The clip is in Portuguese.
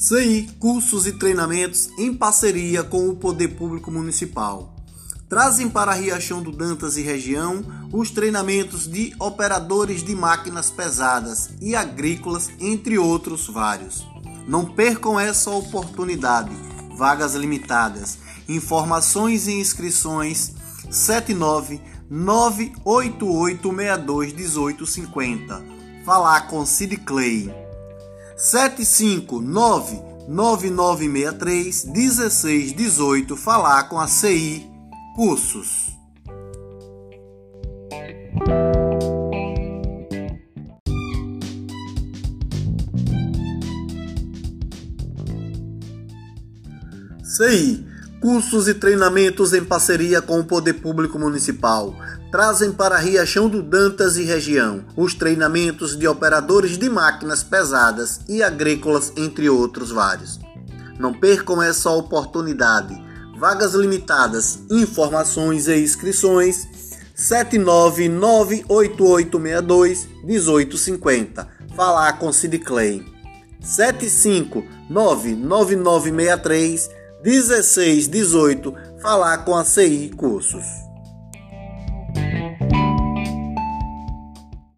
CI, cursos e treinamentos em parceria com o Poder Público Municipal. Trazem para Riachão do Dantas e região os treinamentos de operadores de máquinas pesadas e agrícolas, entre outros vários. Não percam essa oportunidade. Vagas limitadas. Informações e inscrições 79 98862 1850. Falar com Sid Clay. 759 9963 1618. Falar com a CI Cursos. CI Cursos e treinamentos em parceria com o Poder Público Municipal trazem para Riachão do Dantas e região os treinamentos de operadores de máquinas pesadas e agrícolas, entre outros vários. Não percam essa oportunidade. Vagas limitadas, informações e inscrições 79988621850. Falar com Sid Clay. 7599963 1618 falar com a CI Cursos.